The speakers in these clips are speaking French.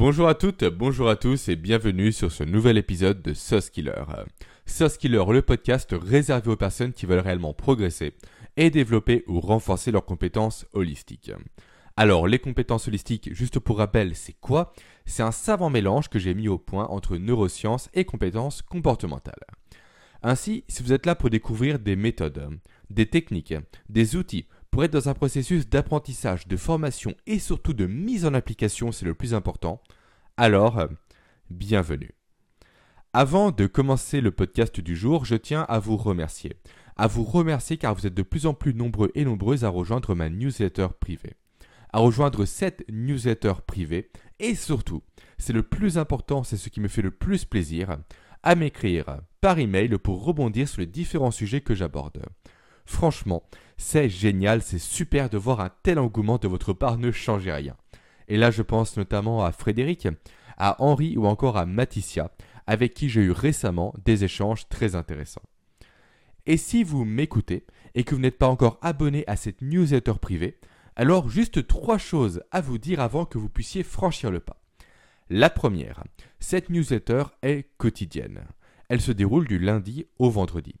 Bonjour à toutes, bonjour à tous et bienvenue sur ce nouvel épisode de Sauce Killer. Sauce Killer, le podcast réservé aux personnes qui veulent réellement progresser et développer ou renforcer leurs compétences holistiques. Alors, les compétences holistiques, juste pour rappel, c'est quoi? C'est un savant mélange que j'ai mis au point entre neurosciences et compétences comportementales. Ainsi, si vous êtes là pour découvrir des méthodes, des techniques, des outils, pour être dans un processus d'apprentissage, de formation et surtout de mise en application, c'est le plus important, alors euh, bienvenue. Avant de commencer le podcast du jour, je tiens à vous remercier. À vous remercier car vous êtes de plus en plus nombreux et nombreuses à rejoindre ma newsletter privée. À rejoindre cette newsletter privée et surtout, c'est le plus important, c'est ce qui me fait le plus plaisir, à m'écrire par email pour rebondir sur les différents sujets que j'aborde. Franchement, c'est génial, c'est super de voir un tel engouement de votre part, ne changez rien. Et là, je pense notamment à Frédéric, à Henri ou encore à Maticia, avec qui j'ai eu récemment des échanges très intéressants. Et si vous m'écoutez et que vous n'êtes pas encore abonné à cette newsletter privée, alors juste trois choses à vous dire avant que vous puissiez franchir le pas. La première, cette newsletter est quotidienne. Elle se déroule du lundi au vendredi.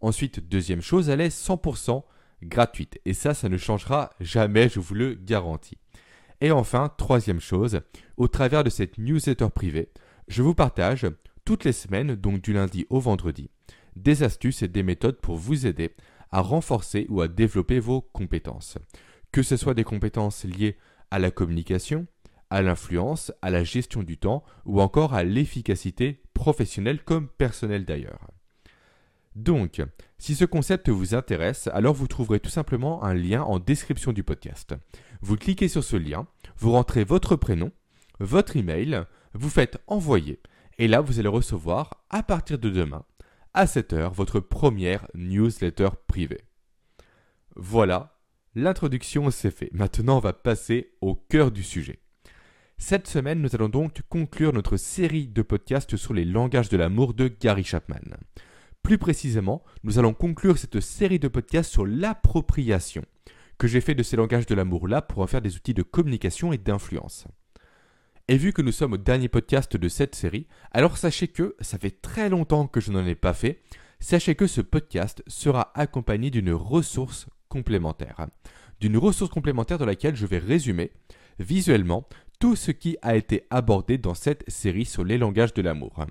Ensuite, deuxième chose, elle est 100% gratuite. Et ça, ça ne changera jamais, je vous le garantis. Et enfin, troisième chose, au travers de cette newsletter privée, je vous partage toutes les semaines, donc du lundi au vendredi, des astuces et des méthodes pour vous aider à renforcer ou à développer vos compétences. Que ce soit des compétences liées à la communication, à l'influence, à la gestion du temps ou encore à l'efficacité professionnelle comme personnelle d'ailleurs. Donc, si ce concept vous intéresse, alors vous trouverez tout simplement un lien en description du podcast. Vous cliquez sur ce lien, vous rentrez votre prénom, votre email, vous faites envoyer, et là vous allez recevoir à partir de demain, à 7h, votre première newsletter privée. Voilà, l'introduction c'est fait. Maintenant on va passer au cœur du sujet. Cette semaine, nous allons donc conclure notre série de podcasts sur les langages de l'amour de Gary Chapman. Plus précisément, nous allons conclure cette série de podcasts sur l'appropriation que j'ai fait de ces langages de l'amour-là pour en faire des outils de communication et d'influence. Et vu que nous sommes au dernier podcast de cette série, alors sachez que, ça fait très longtemps que je n'en ai pas fait, sachez que ce podcast sera accompagné d'une ressource complémentaire. D'une ressource complémentaire dans laquelle je vais résumer visuellement tout ce qui a été abordé dans cette série sur les langages de l'amour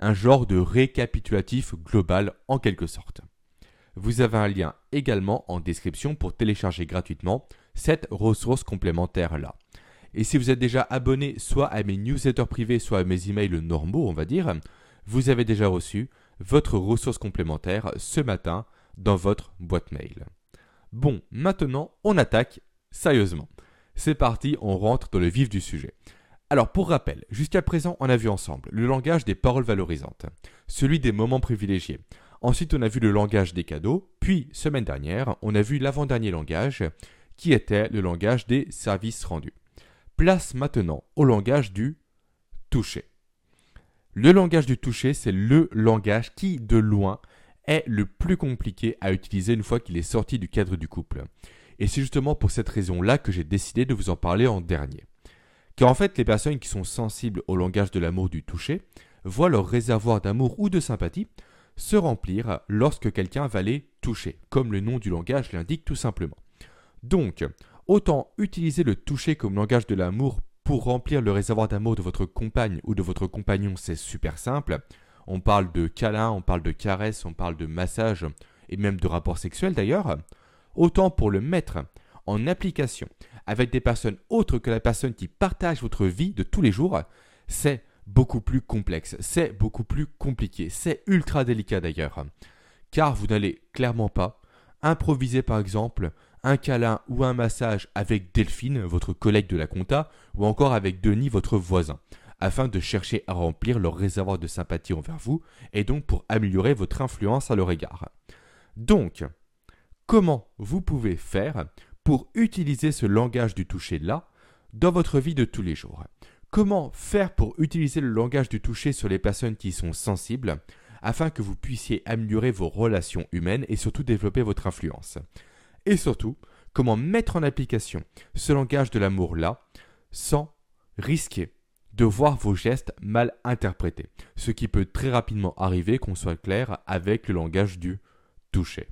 un genre de récapitulatif global en quelque sorte. Vous avez un lien également en description pour télécharger gratuitement cette ressource complémentaire-là. Et si vous êtes déjà abonné soit à mes newsletters privés, soit à mes emails normaux, on va dire, vous avez déjà reçu votre ressource complémentaire ce matin dans votre boîte mail. Bon, maintenant on attaque sérieusement. C'est parti, on rentre dans le vif du sujet. Alors pour rappel, jusqu'à présent on a vu ensemble le langage des paroles valorisantes, celui des moments privilégiés. Ensuite on a vu le langage des cadeaux, puis semaine dernière on a vu l'avant-dernier langage qui était le langage des services rendus. Place maintenant au langage du toucher. Le langage du toucher, c'est le langage qui, de loin, est le plus compliqué à utiliser une fois qu'il est sorti du cadre du couple. Et c'est justement pour cette raison-là que j'ai décidé de vous en parler en dernier. Car en fait, les personnes qui sont sensibles au langage de l'amour du toucher voient leur réservoir d'amour ou de sympathie se remplir lorsque quelqu'un va les toucher, comme le nom du langage l'indique tout simplement. Donc, autant utiliser le toucher comme langage de l'amour pour remplir le réservoir d'amour de votre compagne ou de votre compagnon, c'est super simple. On parle de câlin, on parle de caresse, on parle de massage et même de rapport sexuel d'ailleurs. Autant pour le mettre en application avec des personnes autres que la personne qui partage votre vie de tous les jours, c'est beaucoup plus complexe, c'est beaucoup plus compliqué, c'est ultra délicat d'ailleurs. Car vous n'allez clairement pas improviser par exemple un câlin ou un massage avec Delphine, votre collègue de la compta, ou encore avec Denis, votre voisin, afin de chercher à remplir leur réservoir de sympathie envers vous, et donc pour améliorer votre influence à leur égard. Donc, comment vous pouvez faire pour utiliser ce langage du toucher-là dans votre vie de tous les jours. Comment faire pour utiliser le langage du toucher sur les personnes qui sont sensibles afin que vous puissiez améliorer vos relations humaines et surtout développer votre influence? Et surtout, comment mettre en application ce langage de l'amour-là sans risquer de voir vos gestes mal interprétés, ce qui peut très rapidement arriver qu'on soit clair avec le langage du toucher.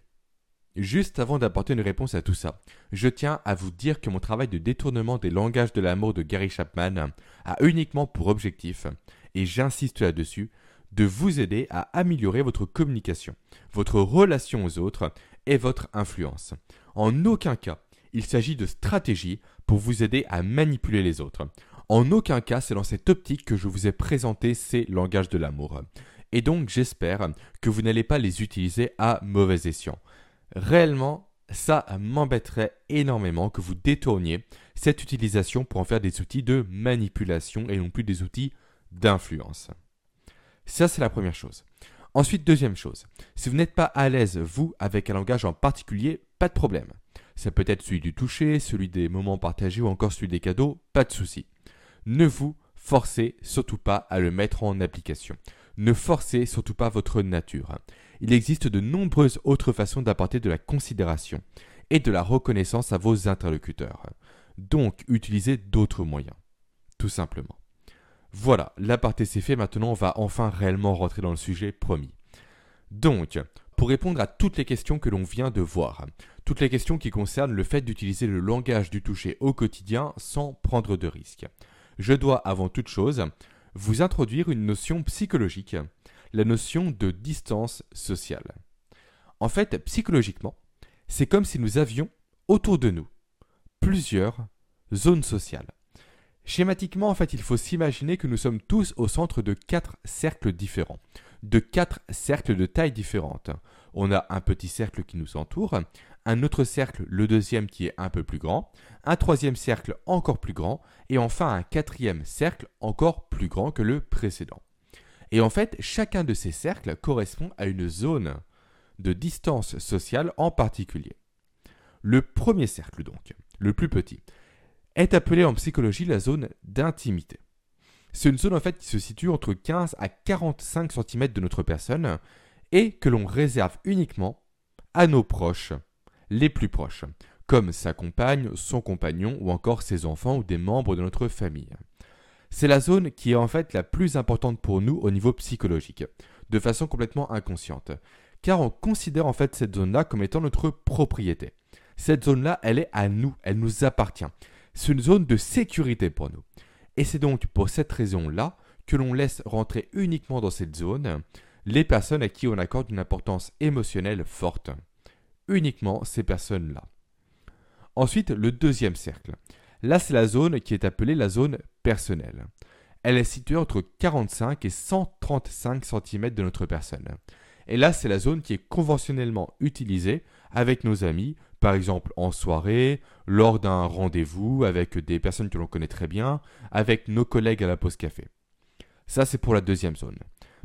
Juste avant d'apporter une réponse à tout ça, je tiens à vous dire que mon travail de détournement des langages de l'amour de Gary Chapman a uniquement pour objectif, et j'insiste là-dessus, de vous aider à améliorer votre communication, votre relation aux autres et votre influence. En aucun cas, il s'agit de stratégie pour vous aider à manipuler les autres. En aucun cas, c'est dans cette optique que je vous ai présenté ces langages de l'amour. Et donc, j'espère que vous n'allez pas les utiliser à mauvais escient. Réellement, ça m'embêterait énormément que vous détourniez cette utilisation pour en faire des outils de manipulation et non plus des outils d'influence. Ça, c'est la première chose. Ensuite, deuxième chose, si vous n'êtes pas à l'aise, vous, avec un langage en particulier, pas de problème. Ça peut être celui du toucher, celui des moments partagés ou encore celui des cadeaux, pas de souci. Ne vous forcez surtout pas à le mettre en application. Ne forcez surtout pas votre nature il existe de nombreuses autres façons d'apporter de la considération et de la reconnaissance à vos interlocuteurs. Donc, utilisez d'autres moyens. Tout simplement. Voilà, l'aparté c'est fait, maintenant on va enfin réellement rentrer dans le sujet promis. Donc, pour répondre à toutes les questions que l'on vient de voir, toutes les questions qui concernent le fait d'utiliser le langage du toucher au quotidien sans prendre de risques, je dois avant toute chose vous introduire une notion psychologique la notion de distance sociale. En fait, psychologiquement, c'est comme si nous avions autour de nous plusieurs zones sociales. Schématiquement, en fait, il faut s'imaginer que nous sommes tous au centre de quatre cercles différents, de quatre cercles de taille différentes. On a un petit cercle qui nous entoure, un autre cercle, le deuxième qui est un peu plus grand, un troisième cercle encore plus grand, et enfin un quatrième cercle encore plus grand que le précédent. Et en fait, chacun de ces cercles correspond à une zone de distance sociale en particulier. Le premier cercle, donc, le plus petit, est appelé en psychologie la zone d'intimité. C'est une zone en fait qui se situe entre 15 à 45 cm de notre personne et que l'on réserve uniquement à nos proches, les plus proches, comme sa compagne, son compagnon ou encore ses enfants ou des membres de notre famille. C'est la zone qui est en fait la plus importante pour nous au niveau psychologique, de façon complètement inconsciente, car on considère en fait cette zone-là comme étant notre propriété. Cette zone-là, elle est à nous, elle nous appartient. C'est une zone de sécurité pour nous. Et c'est donc pour cette raison-là que l'on laisse rentrer uniquement dans cette zone les personnes à qui on accorde une importance émotionnelle forte. Uniquement ces personnes-là. Ensuite, le deuxième cercle. Là, c'est la zone qui est appelée la zone personnelle. Elle est située entre 45 et 135 cm de notre personne. Et là, c'est la zone qui est conventionnellement utilisée avec nos amis, par exemple en soirée, lors d'un rendez-vous avec des personnes que l'on connaît très bien, avec nos collègues à la pause café. Ça, c'est pour la deuxième zone.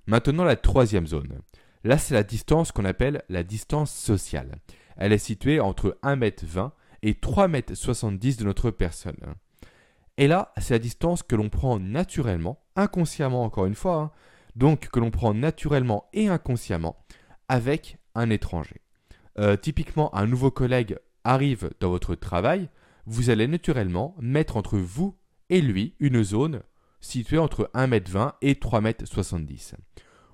Maintenant, la troisième zone. Là, c'est la distance qu'on appelle la distance sociale. Elle est située entre 1m20 et 3,70 m de notre personne. Et là, c'est la distance que l'on prend naturellement, inconsciemment encore une fois, hein. donc que l'on prend naturellement et inconsciemment avec un étranger. Euh, typiquement, un nouveau collègue arrive dans votre travail, vous allez naturellement mettre entre vous et lui une zone située entre 1m20 et 3m70.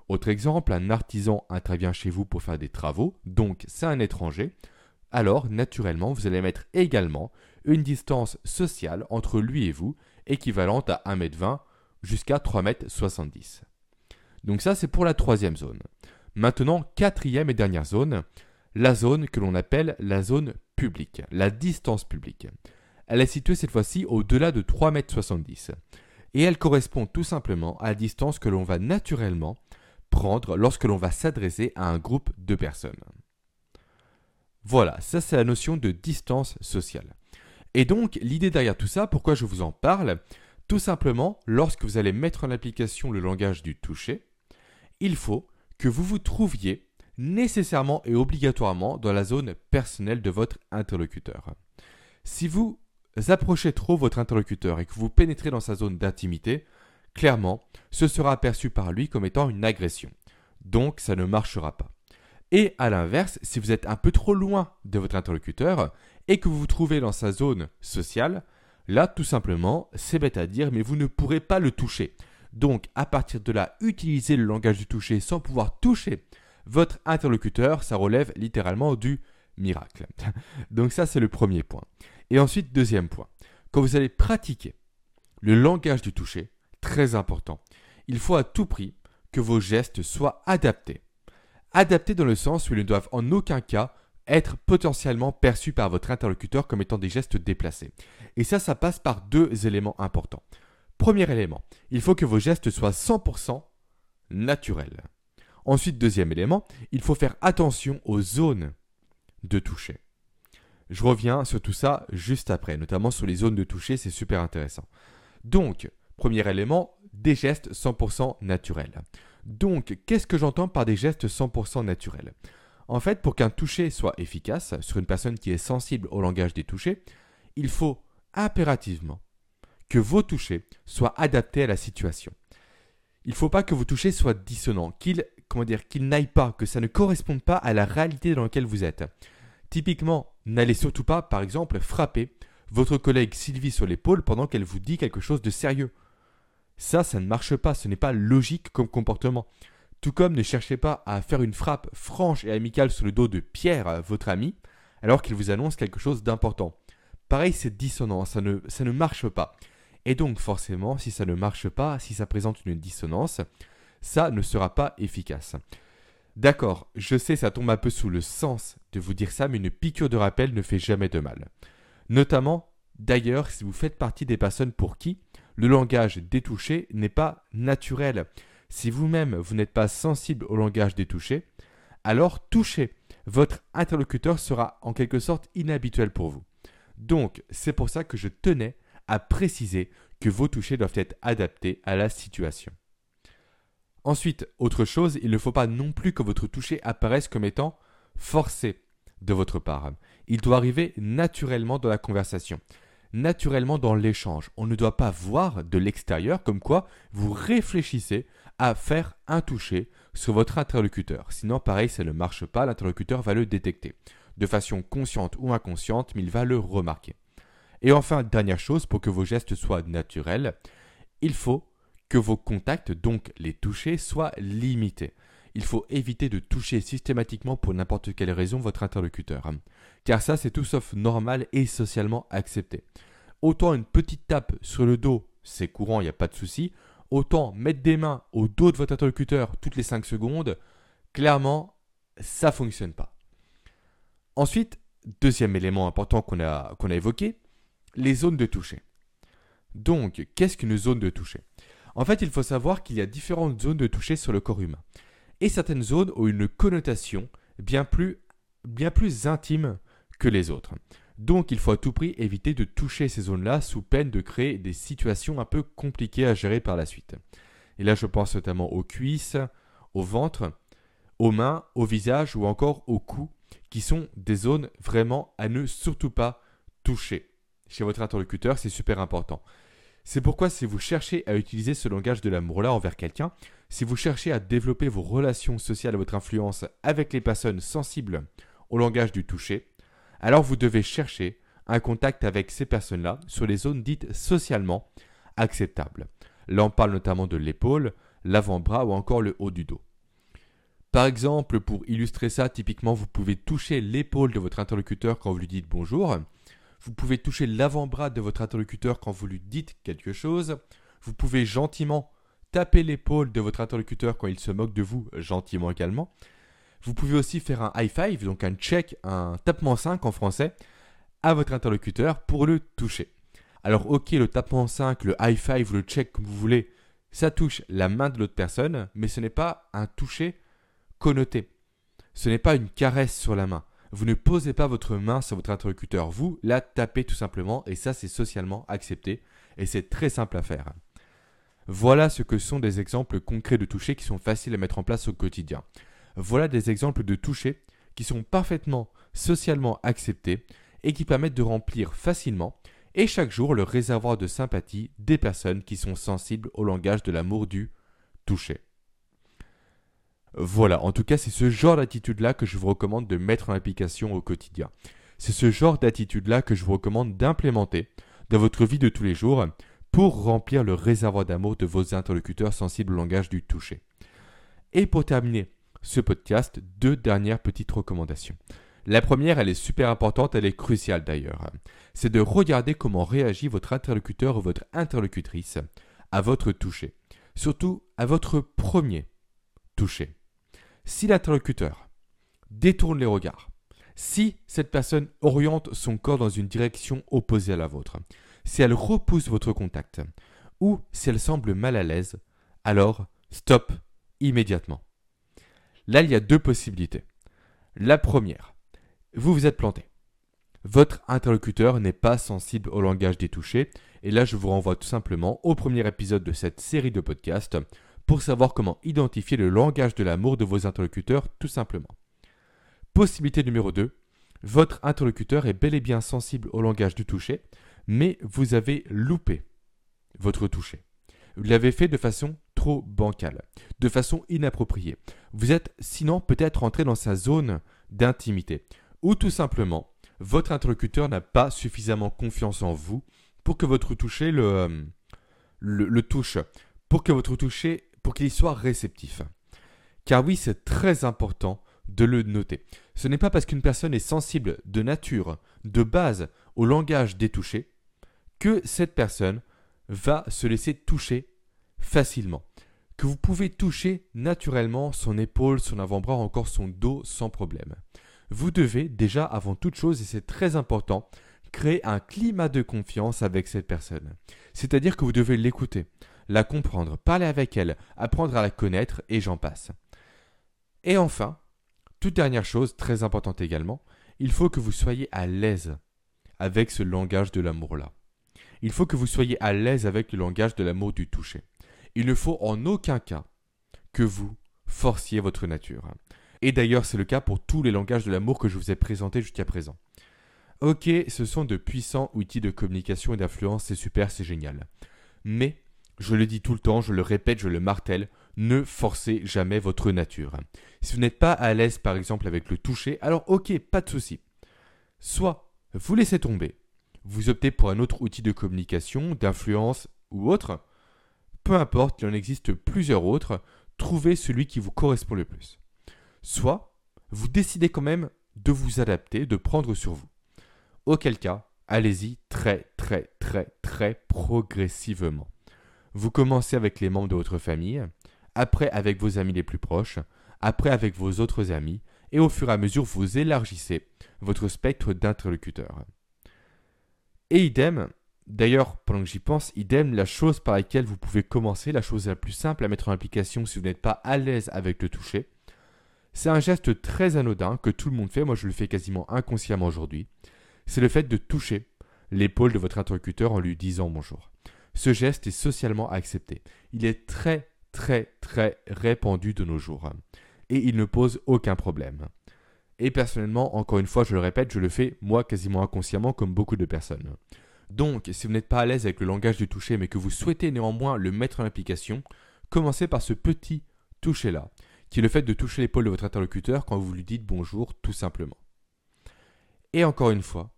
Autre exemple, un artisan intervient chez vous pour faire des travaux, donc c'est un étranger alors naturellement vous allez mettre également une distance sociale entre lui et vous équivalente à 1m20 jusqu'à 3m70. Donc ça c'est pour la troisième zone. Maintenant, quatrième et dernière zone, la zone que l'on appelle la zone publique, la distance publique. Elle est située cette fois-ci au-delà de 3m70 et elle correspond tout simplement à la distance que l'on va naturellement prendre lorsque l'on va s'adresser à un groupe de personnes. Voilà, ça c'est la notion de distance sociale. Et donc l'idée derrière tout ça, pourquoi je vous en parle? Tout simplement, lorsque vous allez mettre en application le langage du toucher, il faut que vous vous trouviez nécessairement et obligatoirement dans la zone personnelle de votre interlocuteur. Si vous approchez trop votre interlocuteur et que vous pénétrez dans sa zone d'intimité, clairement, ce sera perçu par lui comme étant une agression. Donc ça ne marchera pas. Et à l'inverse, si vous êtes un peu trop loin de votre interlocuteur et que vous vous trouvez dans sa zone sociale, Là, tout simplement, c'est bête à dire, mais vous ne pourrez pas le toucher. Donc, à partir de là, utiliser le langage du toucher sans pouvoir toucher votre interlocuteur, ça relève littéralement du miracle. Donc ça, c'est le premier point. Et ensuite, deuxième point. Quand vous allez pratiquer le langage du toucher, très important, il faut à tout prix que vos gestes soient adaptés. Adaptés dans le sens où ils ne doivent en aucun cas être potentiellement perçus par votre interlocuteur comme étant des gestes déplacés. Et ça, ça passe par deux éléments importants. Premier élément, il faut que vos gestes soient 100% naturels. Ensuite, deuxième élément, il faut faire attention aux zones de toucher. Je reviens sur tout ça juste après, notamment sur les zones de toucher, c'est super intéressant. Donc, premier élément, des gestes 100% naturels. Donc, qu'est-ce que j'entends par des gestes 100% naturels? En fait, pour qu'un toucher soit efficace sur une personne qui est sensible au langage des touchés, il faut impérativement que vos touchés soient adaptés à la situation. Il ne faut pas que vos touchés soient dissonants, qu'ils comment qu'ils n'aillent pas, que ça ne corresponde pas à la réalité dans laquelle vous êtes. Typiquement, n'allez surtout pas, par exemple, frapper votre collègue Sylvie sur l'épaule pendant qu'elle vous dit quelque chose de sérieux. Ça, ça ne marche pas, ce n'est pas logique comme comportement. Tout comme ne cherchez pas à faire une frappe franche et amicale sur le dos de Pierre, votre ami, alors qu'il vous annonce quelque chose d'important. Pareil, c'est dissonant, ça ne, ça ne marche pas. Et donc forcément, si ça ne marche pas, si ça présente une dissonance, ça ne sera pas efficace. D'accord, je sais, ça tombe un peu sous le sens de vous dire ça, mais une piqûre de rappel ne fait jamais de mal. Notamment, d'ailleurs, si vous faites partie des personnes pour qui le langage détouché n'est pas naturel. Si vous-même, vous, n'êtes pas sensible au langage détouché, alors toucher votre interlocuteur sera en quelque sorte inhabituel pour vous. Donc, c'est pour ça que je tenais à préciser que vos touchés doivent être adaptés à la situation. Ensuite, autre chose, il ne faut pas non plus que votre toucher apparaisse comme étant forcé de votre part. Il doit arriver naturellement dans la conversation, naturellement dans l'échange. On ne doit pas voir de l'extérieur comme quoi vous réfléchissez à faire un toucher sur votre interlocuteur. Sinon, pareil, ça ne marche pas, l'interlocuteur va le détecter. De façon consciente ou inconsciente, mais il va le remarquer. Et enfin, dernière chose, pour que vos gestes soient naturels, il faut que vos contacts, donc les toucher, soient limités. Il faut éviter de toucher systématiquement pour n'importe quelle raison votre interlocuteur. Car ça, c'est tout sauf normal et socialement accepté. Autant une petite tape sur le dos, c'est courant, il n'y a pas de souci. Autant mettre des mains au dos de votre interlocuteur toutes les 5 secondes, clairement, ça fonctionne pas. Ensuite, deuxième élément important qu'on a, qu'on a évoqué, les zones de toucher. Donc, qu'est-ce qu'une zone de toucher? En fait, il faut savoir qu'il y a différentes zones de toucher sur le corps humain. Et certaines zones ont une connotation bien plus, intime que les autres. Donc il faut à tout prix éviter de toucher ces zones-là sous peine de créer des situations un peu compliquées à gérer par la suite. Et là je pense notamment aux cuisses, au ventre, aux mains, au visage ou encore au cou, qui sont des zones vraiment à ne surtout pas toucher. Chez votre interlocuteur, c'est super important. C'est pourquoi si vous cherchez à utiliser ce langage de l'amour-là envers quelqu'un, si vous cherchez à développer vos relations sociales et votre influence avec les personnes sensibles au langage du toucher, alors vous devez chercher un contact avec ces personnes-là sur les zones dites socialement acceptables. Là on parle notamment de l'épaule, l'avant-bras ou encore le haut du dos. Par exemple, pour illustrer ça, typiquement, vous pouvez toucher l'épaule de votre interlocuteur quand vous lui dites bonjour, vous pouvez toucher l'avant-bras de votre interlocuteur quand vous lui dites quelque chose. Vous pouvez gentiment taper l'épaule de votre interlocuteur quand il se moque de vous, gentiment également. Vous pouvez aussi faire un high five, donc un check, un tapement 5 en français, à votre interlocuteur pour le toucher. Alors ok, le tapement 5, le high five, le check comme vous voulez, ça touche la main de l'autre personne, mais ce n'est pas un toucher connoté. Ce n'est pas une caresse sur la main. Vous ne posez pas votre main sur votre interlocuteur, vous la tapez tout simplement et ça c'est socialement accepté et c'est très simple à faire. Voilà ce que sont des exemples concrets de toucher qui sont faciles à mettre en place au quotidien. Voilà des exemples de toucher qui sont parfaitement socialement acceptés et qui permettent de remplir facilement et chaque jour le réservoir de sympathie des personnes qui sont sensibles au langage de l'amour du toucher. Voilà, en tout cas, c'est ce genre d'attitude-là que je vous recommande de mettre en application au quotidien. C'est ce genre d'attitude-là que je vous recommande d'implémenter dans votre vie de tous les jours pour remplir le réservoir d'amour de vos interlocuteurs sensibles au langage du toucher. Et pour terminer ce podcast, deux dernières petites recommandations. La première, elle est super importante, elle est cruciale d'ailleurs. C'est de regarder comment réagit votre interlocuteur ou votre interlocutrice à votre toucher. Surtout à votre premier toucher. Si l'interlocuteur détourne les regards, si cette personne oriente son corps dans une direction opposée à la vôtre, si elle repousse votre contact, ou si elle semble mal à l'aise, alors stop immédiatement. Là, il y a deux possibilités. La première, vous vous êtes planté. Votre interlocuteur n'est pas sensible au langage des touchés, et là je vous renvoie tout simplement au premier épisode de cette série de podcasts pour savoir comment identifier le langage de l'amour de vos interlocuteurs tout simplement. Possibilité numéro 2, votre interlocuteur est bel et bien sensible au langage du toucher, mais vous avez loupé votre toucher. Vous l'avez fait de façon trop bancale, de façon inappropriée. Vous êtes sinon peut-être entré dans sa zone d'intimité, ou tout simplement, votre interlocuteur n'a pas suffisamment confiance en vous pour que votre toucher le, euh, touche, pour que votre toucher, pour qu'il soit réceptif. Car oui, c'est très important de le noter. Ce n'est pas parce qu'une personne est sensible de nature, de base, au langage des touchés, que cette personne va se laisser toucher facilement. Que vous pouvez toucher naturellement son épaule, son avant-bras, encore son dos sans problème vous devez déjà, avant toute chose, et c'est très important, créer un climat de confiance avec cette personne. C'est-à-dire que vous devez l'écouter, la comprendre, parler avec elle, apprendre à la connaître, et j'en passe. Et enfin, toute dernière chose, très importante également, il faut que vous soyez à l'aise avec ce langage de l'amour-là. Il faut que vous soyez à l'aise avec le langage de l'amour du toucher. Il ne faut en aucun cas que vous forciez votre nature. Et d'ailleurs, c'est le cas pour tous les langages de l'amour que je vous ai présentés jusqu'à présent. Ok, ce sont de puissants outils de communication et d'influence, c'est super, c'est génial. Mais, je le dis tout le temps, je le répète, je le martèle, ne forcez jamais votre nature. Si vous n'êtes pas à l'aise par exemple avec le toucher, alors ok, pas de souci. Soit vous laissez tomber, vous optez pour un autre outil de communication, d'influence ou autre, peu importe, il en existe plusieurs autres, trouvez celui qui vous correspond le plus soit vous décidez quand même de vous adapter, de prendre sur vous. Auquel cas, allez-y très très très très progressivement. Vous commencez avec les membres de votre famille, après avec vos amis les plus proches, après avec vos autres amis, et au fur et à mesure vous élargissez votre spectre d'interlocuteurs. Et idem, d'ailleurs pendant que j'y pense, idem la chose par laquelle vous pouvez commencer, la chose la plus simple à mettre en application si vous n'êtes pas à l'aise avec le toucher, c'est un geste très anodin que tout le monde fait, moi je le fais quasiment inconsciemment aujourd'hui. C'est le fait de toucher l'épaule de votre interlocuteur en lui disant bonjour. Ce geste est socialement accepté. Il est très très très répandu de nos jours. Et il ne pose aucun problème. Et personnellement, encore une fois, je le répète, je le fais moi quasiment inconsciemment comme beaucoup de personnes. Donc, si vous n'êtes pas à l'aise avec le langage du toucher mais que vous souhaitez néanmoins le mettre en application, commencez par ce petit toucher-là qui est le fait de toucher l'épaule de votre interlocuteur quand vous lui dites bonjour tout simplement. Et encore une fois,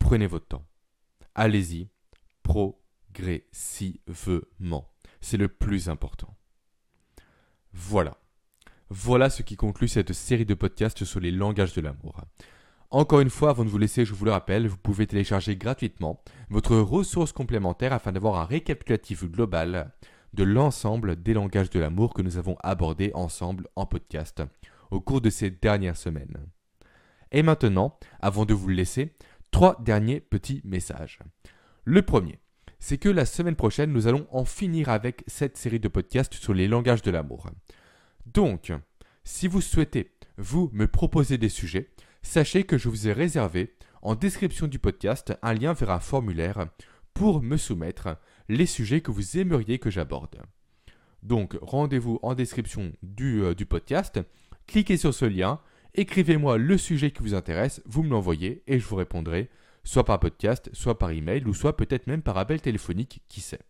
prenez votre temps. Allez-y, progressivement. C'est le plus important. Voilà. Voilà ce qui conclut cette série de podcasts sur les langages de l'amour. Encore une fois, avant de vous laisser, je vous le rappelle, vous pouvez télécharger gratuitement votre ressource complémentaire afin d'avoir un récapitulatif global de l'ensemble des langages de l'amour que nous avons abordés ensemble en podcast au cours de ces dernières semaines. Et maintenant, avant de vous le laisser, trois derniers petits messages. Le premier, c'est que la semaine prochaine, nous allons en finir avec cette série de podcasts sur les langages de l'amour. Donc, si vous souhaitez, vous, me proposer des sujets, sachez que je vous ai réservé en description du podcast un lien vers un formulaire pour me soumettre les sujets que vous aimeriez que j'aborde. Donc rendez-vous en description du, euh, du podcast, cliquez sur ce lien, écrivez-moi le sujet qui vous intéresse, vous me l'envoyez et je vous répondrai soit par podcast, soit par email ou soit peut-être même par appel téléphonique, qui sait.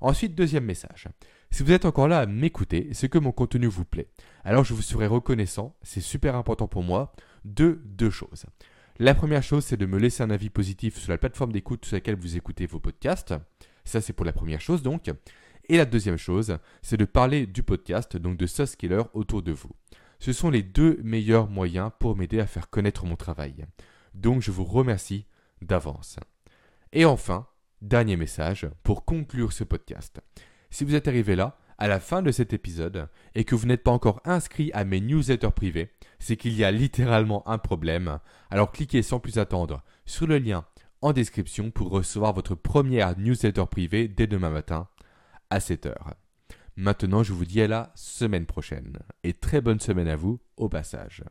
Ensuite, deuxième message. Si vous êtes encore là à m'écouter, c'est que mon contenu vous plaît. Alors je vous serai reconnaissant, c'est super important pour moi, de deux choses. La première chose, c'est de me laisser un avis positif sur la plateforme d'écoute sur laquelle vous écoutez vos podcasts. Ça, c'est pour la première chose donc. Et la deuxième chose, c'est de parler du podcast, donc de Sauce Killer, autour de vous. Ce sont les deux meilleurs moyens pour m'aider à faire connaître mon travail. Donc je vous remercie d'avance. Et enfin, dernier message pour conclure ce podcast. Si vous êtes arrivé là, à la fin de cet épisode, et que vous n'êtes pas encore inscrit à mes newsletters privés, c'est qu'il y a littéralement un problème. Alors cliquez sans plus attendre sur le lien en description pour recevoir votre première newsletter privée dès demain matin à 7h. Maintenant, je vous dis à la semaine prochaine. Et très bonne semaine à vous au passage.